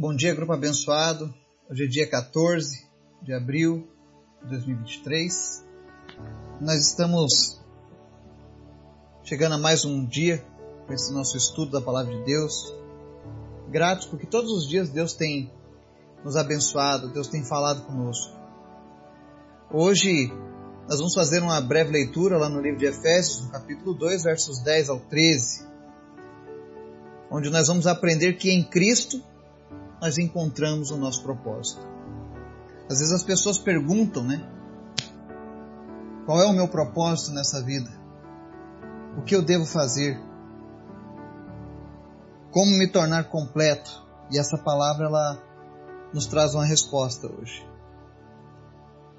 Bom dia, grupo abençoado. Hoje é dia 14 de abril de 2023. Nós estamos chegando a mais um dia com esse nosso estudo da Palavra de Deus. Gratos porque todos os dias Deus tem nos abençoado, Deus tem falado conosco. Hoje nós vamos fazer uma breve leitura lá no livro de Efésios, no capítulo 2, versos 10 ao 13, onde nós vamos aprender que em Cristo nós encontramos o nosso propósito. Às vezes as pessoas perguntam, né? Qual é o meu propósito nessa vida? O que eu devo fazer? Como me tornar completo? E essa palavra ela nos traz uma resposta hoje.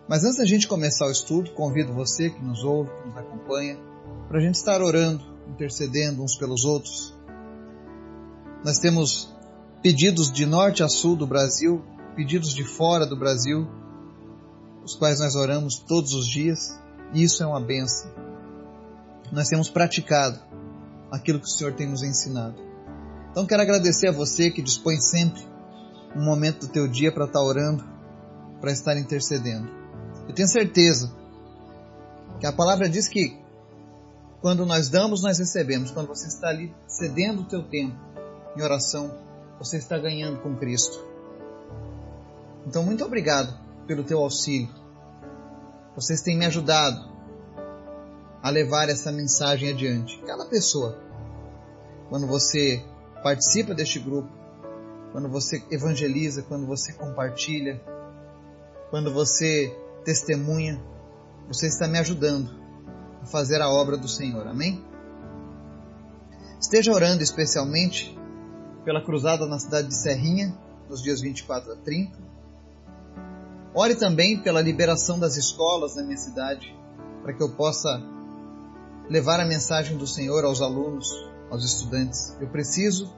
Mas antes da gente começar o estudo, convido você que nos ouve, que nos acompanha, para a gente estar orando, intercedendo uns pelos outros. Nós temos pedidos de norte a sul do Brasil, pedidos de fora do Brasil, os quais nós oramos todos os dias, e isso é uma benção. Nós temos praticado aquilo que o Senhor tem nos ensinado. Então quero agradecer a você que dispõe sempre um momento do teu dia para estar orando, para estar intercedendo. Eu tenho certeza que a palavra diz que quando nós damos, nós recebemos. Quando você está ali cedendo o teu tempo em oração, você está ganhando com Cristo. Então, muito obrigado pelo teu auxílio. Vocês têm me ajudado a levar essa mensagem adiante. Cada pessoa, quando você participa deste grupo, quando você evangeliza, quando você compartilha, quando você testemunha, você está me ajudando a fazer a obra do Senhor. Amém? Esteja orando especialmente pela cruzada na cidade de Serrinha, nos dias 24 a 30. Ore também pela liberação das escolas na minha cidade, para que eu possa levar a mensagem do Senhor aos alunos, aos estudantes. Eu preciso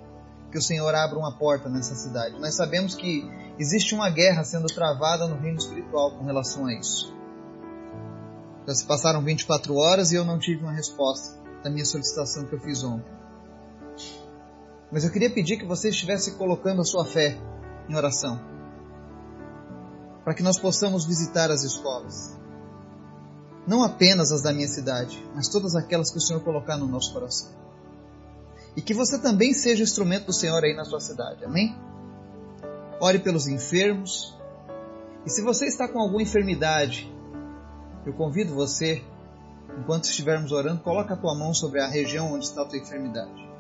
que o Senhor abra uma porta nessa cidade. Nós sabemos que existe uma guerra sendo travada no reino espiritual com relação a isso. Já se passaram 24 horas e eu não tive uma resposta da minha solicitação que eu fiz ontem. Mas eu queria pedir que você estivesse colocando a sua fé em oração. Para que nós possamos visitar as escolas. Não apenas as da minha cidade, mas todas aquelas que o Senhor colocar no nosso coração. E que você também seja instrumento do Senhor aí na sua cidade. Amém? Ore pelos enfermos. E se você está com alguma enfermidade, eu convido você, enquanto estivermos orando, coloque a tua mão sobre a região onde está a tua enfermidade.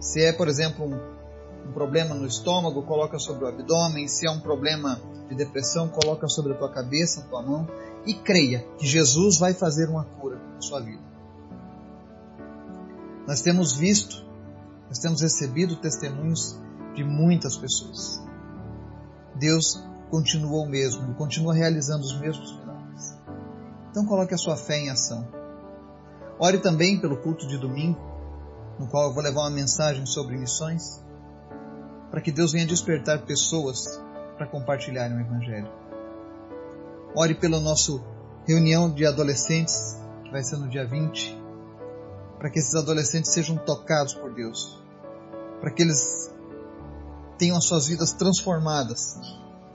Se é, por exemplo, um, um problema no estômago, coloca sobre o abdômen. Se é um problema de depressão, coloca sobre a tua cabeça, a tua mão. E creia que Jesus vai fazer uma cura na sua vida. Nós temos visto, nós temos recebido testemunhos de muitas pessoas. Deus continua o mesmo, Ele continua realizando os mesmos milagres. Então coloque a sua fé em ação. Ore também pelo culto de domingo no qual eu vou levar uma mensagem sobre missões, para que Deus venha despertar pessoas para compartilharem o Evangelho. Ore pela nossa reunião de adolescentes, que vai ser no dia 20, para que esses adolescentes sejam tocados por Deus, para que eles tenham as suas vidas transformadas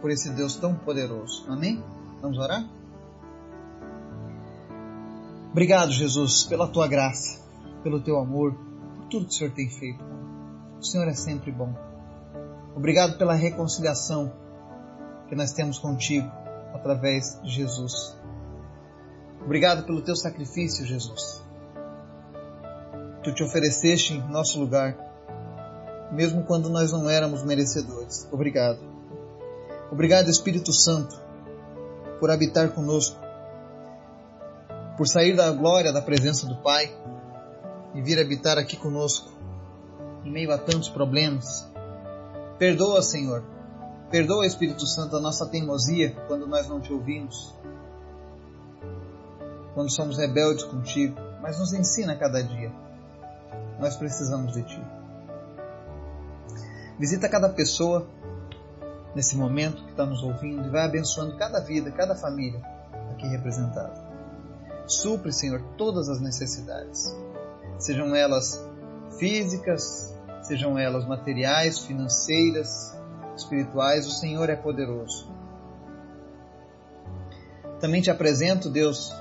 por esse Deus tão poderoso. Amém? Vamos orar? Obrigado, Jesus, pela tua graça, pelo teu amor tudo que o Senhor tem feito. O Senhor é sempre bom. Obrigado pela reconciliação que nós temos contigo através de Jesus. Obrigado pelo teu sacrifício, Jesus. Tu te ofereceste em nosso lugar, mesmo quando nós não éramos merecedores. Obrigado. Obrigado, Espírito Santo, por habitar conosco, por sair da glória da presença do Pai e vir habitar aqui conosco, em meio a tantos problemas. Perdoa, Senhor. Perdoa, Espírito Santo, a nossa teimosia quando nós não te ouvimos, quando somos rebeldes contigo, mas nos ensina cada dia. Nós precisamos de ti. Visita cada pessoa nesse momento que está nos ouvindo e vai abençoando cada vida, cada família aqui representada. Supre, Senhor, todas as necessidades sejam elas físicas, sejam elas materiais, financeiras, espirituais, o Senhor é poderoso. Também te apresento, Deus,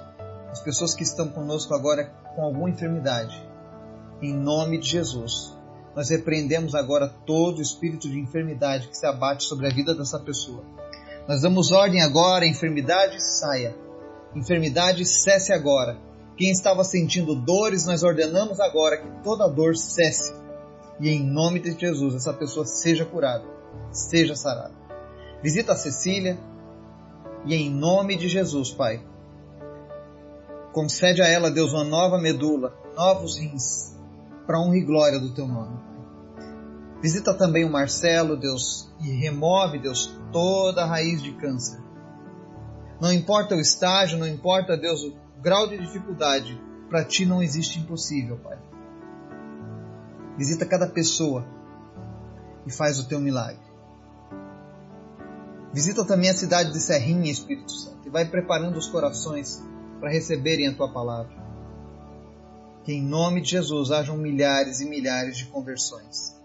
as pessoas que estão conosco agora com alguma enfermidade. Em nome de Jesus, nós repreendemos agora todo o espírito de enfermidade que se abate sobre a vida dessa pessoa. Nós damos ordem agora, enfermidade saia. Enfermidade cesse agora. Quem estava sentindo dores, nós ordenamos agora que toda dor cesse. E em nome de Jesus, essa pessoa seja curada, seja sarada. Visita a Cecília e em nome de Jesus, Pai, Concede a ela, Deus, uma nova medula, novos rins, para honra e glória do teu nome. Visita também o Marcelo, Deus, e remove, Deus, toda a raiz de câncer. Não importa o estágio, não importa, Deus, o grau de dificuldade, para ti não existe impossível, Pai. Visita cada pessoa e faz o teu milagre. Visita também a cidade de Serrinha, Espírito Santo, e vai preparando os corações para receberem a tua palavra. Que em nome de Jesus hajam milhares e milhares de conversões,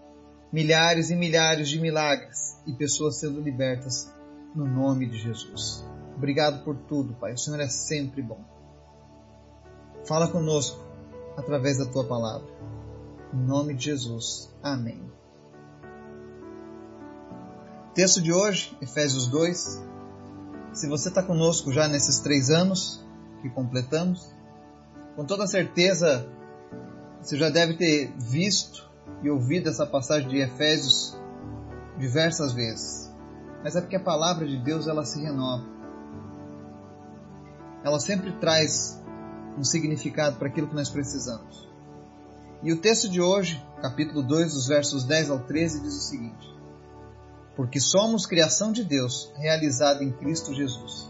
milhares e milhares de milagres e pessoas sendo libertas no nome de Jesus. Obrigado por tudo, Pai. O Senhor é sempre bom. Fala conosco através da tua palavra. Em nome de Jesus. Amém. Texto de hoje, Efésios 2. Se você está conosco já nesses três anos, que completamos. Com toda certeza, você já deve ter visto e ouvido essa passagem de Efésios diversas vezes. Mas é porque a palavra de Deus ela se renova. Ela sempre traz um significado para aquilo que nós precisamos. E o texto de hoje, capítulo 2, dos versos 10 ao 13, diz o seguinte: Porque somos criação de Deus, realizada em Cristo Jesus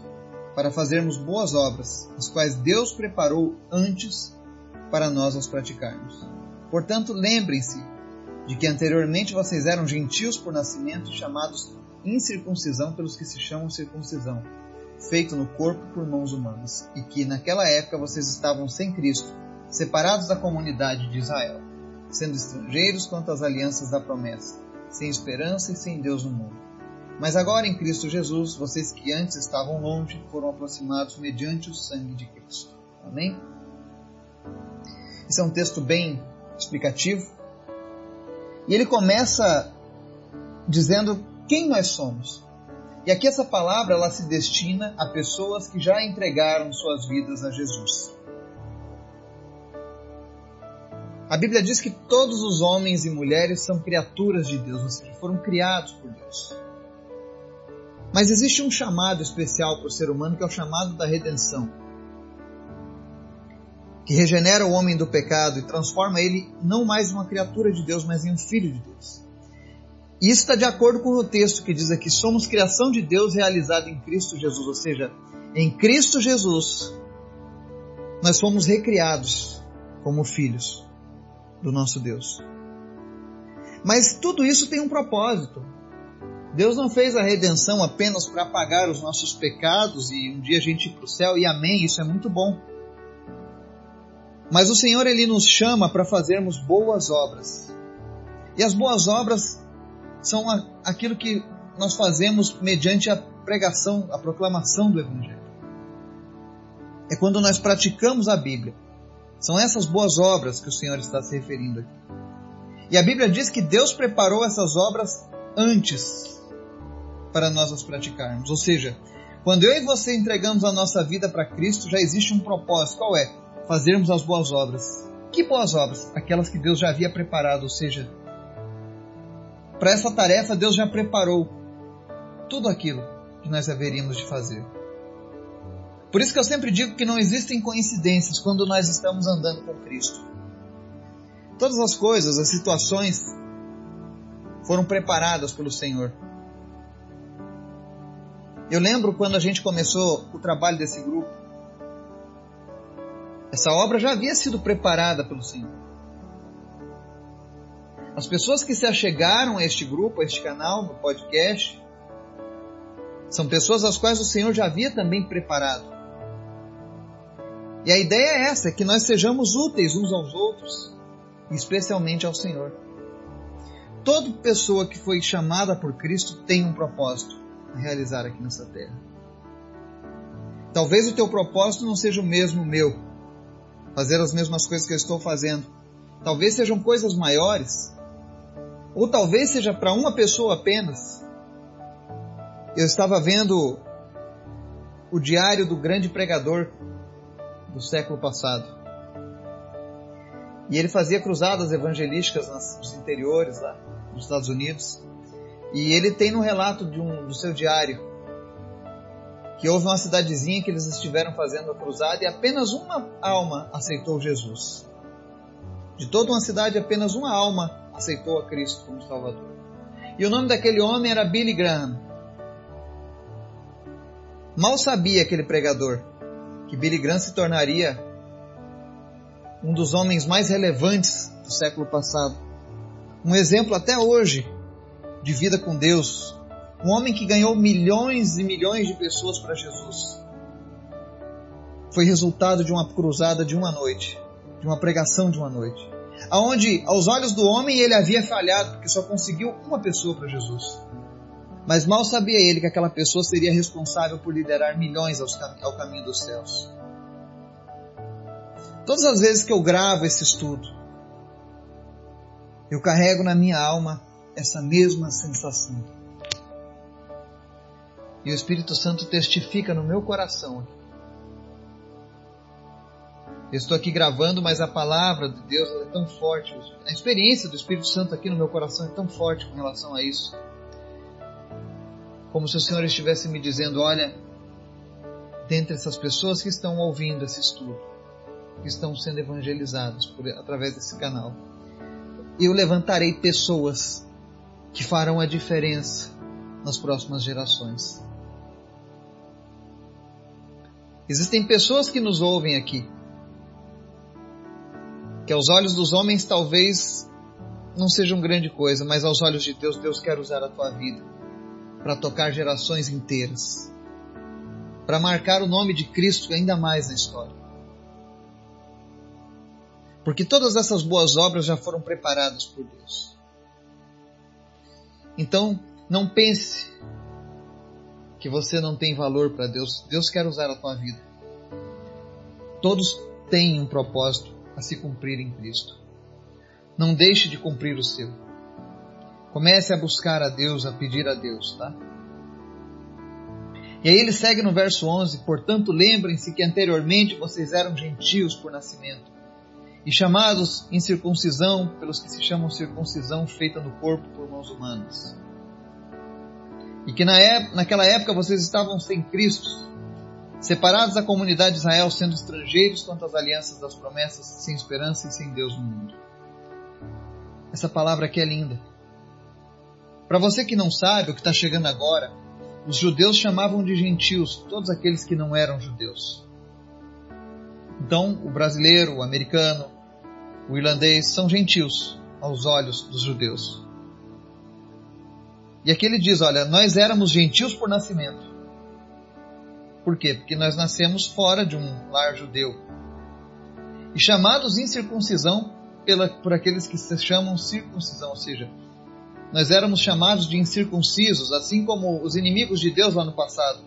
para fazermos boas obras, as quais Deus preparou antes para nós as praticarmos. Portanto, lembrem-se de que anteriormente vocês eram gentios por nascimento, chamados incircuncisão pelos que se chamam circuncisão, feito no corpo por mãos humanas, e que naquela época vocês estavam sem Cristo, separados da comunidade de Israel, sendo estrangeiros quanto às alianças da promessa, sem esperança e sem Deus no mundo. Mas agora em Cristo Jesus, vocês que antes estavam longe foram aproximados mediante o sangue de Cristo. Amém? Esse é um texto bem explicativo. E ele começa dizendo quem nós somos. E aqui essa palavra ela se destina a pessoas que já entregaram suas vidas a Jesus. A Bíblia diz que todos os homens e mulheres são criaturas de Deus, ou seja, foram criados por Deus. Mas existe um chamado especial para o ser humano que é o chamado da redenção, que regenera o homem do pecado e transforma ele não mais em uma criatura de Deus, mas em um filho de Deus. E isso está de acordo com o texto que diz aqui: somos criação de Deus realizada em Cristo Jesus, ou seja, em Cristo Jesus nós fomos recriados como filhos do nosso Deus. Mas tudo isso tem um propósito. Deus não fez a redenção apenas para pagar os nossos pecados e um dia a gente ir para o céu, e amém, isso é muito bom. Mas o Senhor ele nos chama para fazermos boas obras. E as boas obras são aquilo que nós fazemos mediante a pregação, a proclamação do Evangelho. É quando nós praticamos a Bíblia. São essas boas obras que o Senhor está se referindo aqui. E a Bíblia diz que Deus preparou essas obras antes para nós as praticarmos. Ou seja, quando eu e você entregamos a nossa vida para Cristo, já existe um propósito. Qual é? Fazermos as boas obras. Que boas obras? Aquelas que Deus já havia preparado, ou seja, para essa tarefa Deus já preparou tudo aquilo que nós haveríamos de fazer. Por isso que eu sempre digo que não existem coincidências quando nós estamos andando com Cristo. Todas as coisas, as situações foram preparadas pelo Senhor. Eu lembro quando a gente começou o trabalho desse grupo. Essa obra já havia sido preparada pelo Senhor. As pessoas que se achegaram a este grupo, a este canal, no podcast, são pessoas às quais o Senhor já havia também preparado. E a ideia é essa, que nós sejamos úteis uns aos outros, especialmente ao Senhor. toda pessoa que foi chamada por Cristo tem um propósito a realizar aqui nessa terra. Talvez o teu propósito não seja o mesmo meu, fazer as mesmas coisas que eu estou fazendo. Talvez sejam coisas maiores, ou talvez seja para uma pessoa apenas. Eu estava vendo o diário do grande pregador do século passado. E ele fazia cruzadas evangelísticas nos interiores lá dos Estados Unidos. E ele tem no relato de um, do seu diário que houve uma cidadezinha que eles estiveram fazendo a cruzada e apenas uma alma aceitou Jesus. De toda uma cidade, apenas uma alma aceitou a Cristo como Salvador. E o nome daquele homem era Billy Graham. Mal sabia aquele pregador que Billy Graham se tornaria um dos homens mais relevantes do século passado. Um exemplo até hoje de vida com Deus. Um homem que ganhou milhões e milhões de pessoas para Jesus. Foi resultado de uma cruzada de uma noite, de uma pregação de uma noite. Aonde, aos olhos do homem, ele havia falhado, porque só conseguiu uma pessoa para Jesus. Mas mal sabia ele que aquela pessoa seria responsável por liderar milhões ao caminho dos céus. Todas as vezes que eu gravo esse estudo, eu carrego na minha alma essa mesma sensação. E o Espírito Santo testifica no meu coração. Eu estou aqui gravando, mas a palavra de Deus é tão forte. A experiência do Espírito Santo aqui no meu coração é tão forte com relação a isso. Como se o Senhor estivesse me dizendo: olha, dentre essas pessoas que estão ouvindo esse estudo, que estão sendo evangelizados por, através desse canal. Eu levantarei pessoas que farão a diferença nas próximas gerações. Existem pessoas que nos ouvem aqui, que aos olhos dos homens talvez não sejam grande coisa, mas aos olhos de Deus, Deus quer usar a tua vida para tocar gerações inteiras, para marcar o nome de Cristo ainda mais na história. Porque todas essas boas obras já foram preparadas por Deus. Então, não pense que você não tem valor para Deus. Deus quer usar a tua vida. Todos têm um propósito a se cumprir em Cristo. Não deixe de cumprir o seu. Comece a buscar a Deus, a pedir a Deus, tá? E aí ele segue no verso 11: Portanto, lembrem-se que anteriormente vocês eram gentios por nascimento e chamados em circuncisão pelos que se chamam circuncisão feita no corpo por mãos humanas. E que na época, naquela época vocês estavam sem Cristo, separados da comunidade de Israel, sendo estrangeiros quanto às alianças das promessas, sem esperança e sem Deus no mundo. Essa palavra aqui é linda. Para você que não sabe o que está chegando agora, os judeus chamavam de gentios todos aqueles que não eram judeus. Então, o brasileiro, o americano, o irlandês são gentios aos olhos dos judeus. E aqui ele diz: olha, nós éramos gentios por nascimento. Por quê? Porque nós nascemos fora de um lar judeu. E chamados em circuncisão pela, por aqueles que se chamam circuncisão, ou seja, nós éramos chamados de incircuncisos, assim como os inimigos de Deus lá no passado.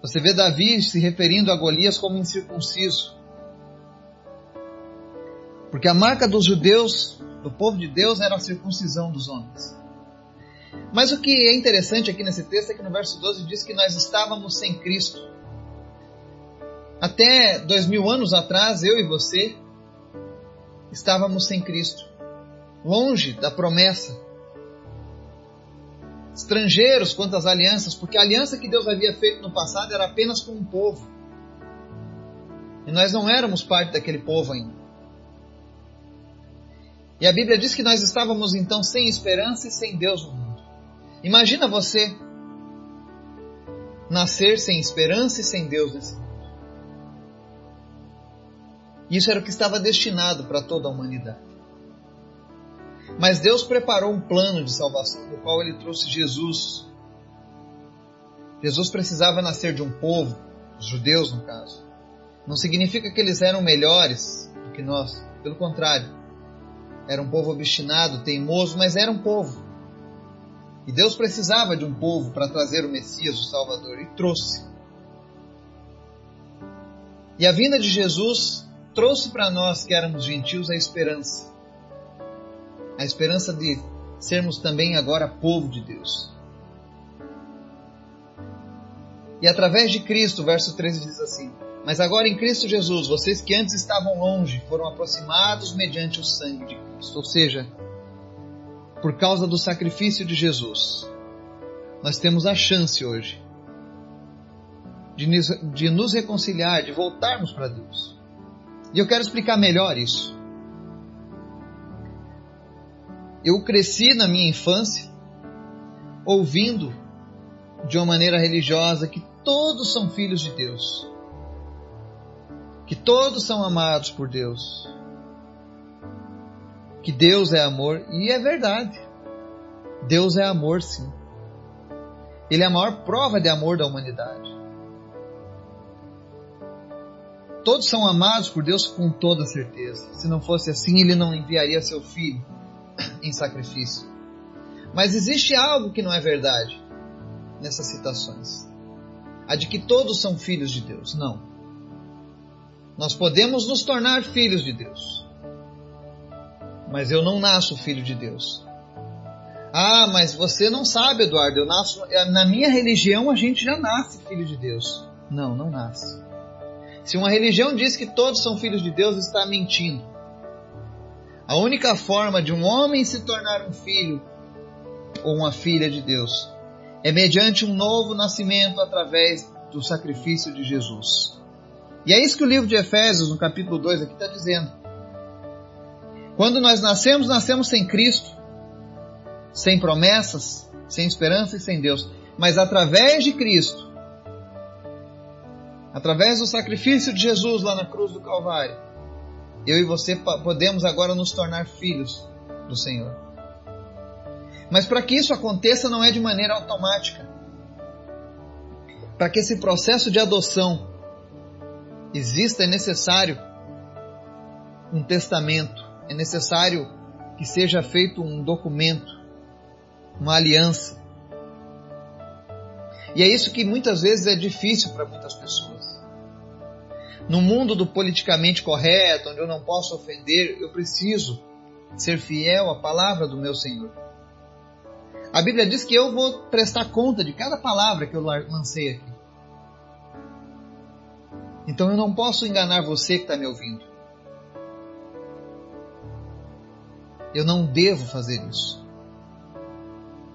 Você vê Davi se referindo a Golias como incircunciso. Porque a marca dos judeus, do povo de Deus, era a circuncisão dos homens. Mas o que é interessante aqui nesse texto é que no verso 12 diz que nós estávamos sem Cristo. Até dois mil anos atrás, eu e você estávamos sem Cristo, longe da promessa estrangeiros quanto às alianças, porque a aliança que Deus havia feito no passado era apenas com um povo. E nós não éramos parte daquele povo ainda. E a Bíblia diz que nós estávamos então sem esperança e sem Deus no. Imagina você nascer sem esperança e sem Deus nesse mundo. Isso era o que estava destinado para toda a humanidade. Mas Deus preparou um plano de salvação, no qual ele trouxe Jesus. Jesus precisava nascer de um povo, os judeus no caso. Não significa que eles eram melhores do que nós, pelo contrário. era um povo obstinado, teimoso, mas era um povo. E Deus precisava de um povo para trazer o Messias, o Salvador, e trouxe. E a vinda de Jesus trouxe para nós que éramos gentios a esperança. A esperança de sermos também agora povo de Deus. E através de Cristo, verso 13 diz assim: Mas agora em Cristo Jesus, vocês que antes estavam longe foram aproximados mediante o sangue de Cristo. Ou seja, por causa do sacrifício de Jesus, nós temos a chance hoje de nos, de nos reconciliar, de voltarmos para Deus. E eu quero explicar melhor isso. Eu cresci na minha infância ouvindo de uma maneira religiosa que todos são filhos de Deus, que todos são amados por Deus, que Deus é amor, e é verdade. Deus é amor, sim. Ele é a maior prova de amor da humanidade. Todos são amados por Deus com toda certeza. Se não fosse assim, ele não enviaria seu filho em sacrifício. Mas existe algo que não é verdade nessas citações. A de que todos são filhos de Deus. Não. Nós podemos nos tornar filhos de Deus. Mas eu não nasço filho de Deus. Ah, mas você não sabe, Eduardo. Eu nasço na minha religião a gente já nasce filho de Deus. Não, não nasce. Se uma religião diz que todos são filhos de Deus, está mentindo. A única forma de um homem se tornar um filho ou uma filha de Deus é mediante um novo nascimento através do sacrifício de Jesus. E é isso que o livro de Efésios, no capítulo 2, aqui está dizendo. Quando nós nascemos, nascemos sem Cristo, sem promessas, sem esperança e sem Deus. Mas através de Cristo, através do sacrifício de Jesus lá na cruz do Calvário, eu e você podemos agora nos tornar filhos do Senhor. Mas para que isso aconteça não é de maneira automática. Para que esse processo de adoção exista é necessário um testamento, é necessário que seja feito um documento, uma aliança. E é isso que muitas vezes é difícil para muitas pessoas. No mundo do politicamente correto, onde eu não posso ofender, eu preciso ser fiel à palavra do meu Senhor. A Bíblia diz que eu vou prestar conta de cada palavra que eu lancei aqui. Então eu não posso enganar você que está me ouvindo. Eu não devo fazer isso.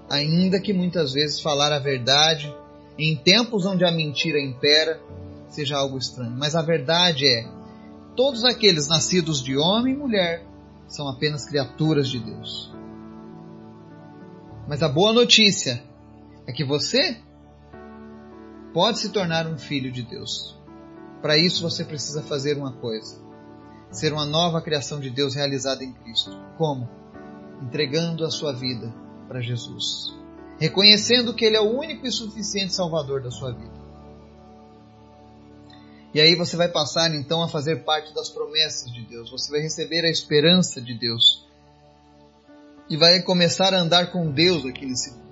Ainda que muitas vezes falar a verdade em tempos onde a mentira impera seja algo estranho. Mas a verdade é: todos aqueles nascidos de homem e mulher são apenas criaturas de Deus. Mas a boa notícia é que você pode se tornar um filho de Deus. Para isso você precisa fazer uma coisa: ser uma nova criação de Deus realizada em Cristo. Como? Entregando a sua vida para Jesus. Reconhecendo que Ele é o único e suficiente Salvador da sua vida. E aí você vai passar então a fazer parte das promessas de Deus. Você vai receber a esperança de Deus e vai começar a andar com Deus aqui nesse mundo.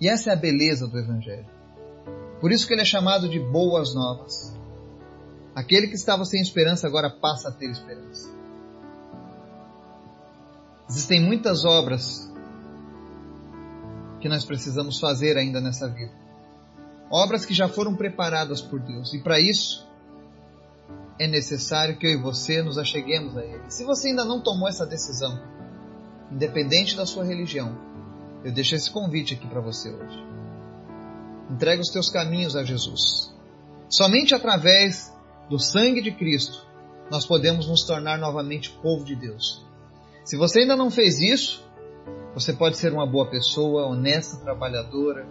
E essa é a beleza do Evangelho. Por isso que ele é chamado de boas novas. Aquele que estava sem esperança agora passa a ter esperança. Existem muitas obras que nós precisamos fazer ainda nessa vida. Obras que já foram preparadas por Deus. E para isso, é necessário que eu e você nos acheguemos a Ele. Se você ainda não tomou essa decisão, independente da sua religião, eu deixo esse convite aqui para você hoje. Entrega os teus caminhos a Jesus. Somente através do sangue de Cristo nós podemos nos tornar novamente povo de Deus. Se você ainda não fez isso, você pode ser uma boa pessoa, honesta, trabalhadora,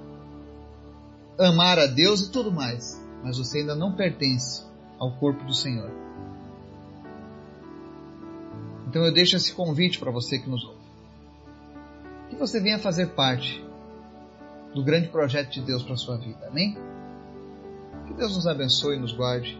amar a Deus e tudo mais, mas você ainda não pertence ao corpo do Senhor. Então eu deixo esse convite para você que nos ouve que você venha fazer parte do grande projeto de Deus para a sua vida. Amém? Que Deus nos abençoe e nos guarde.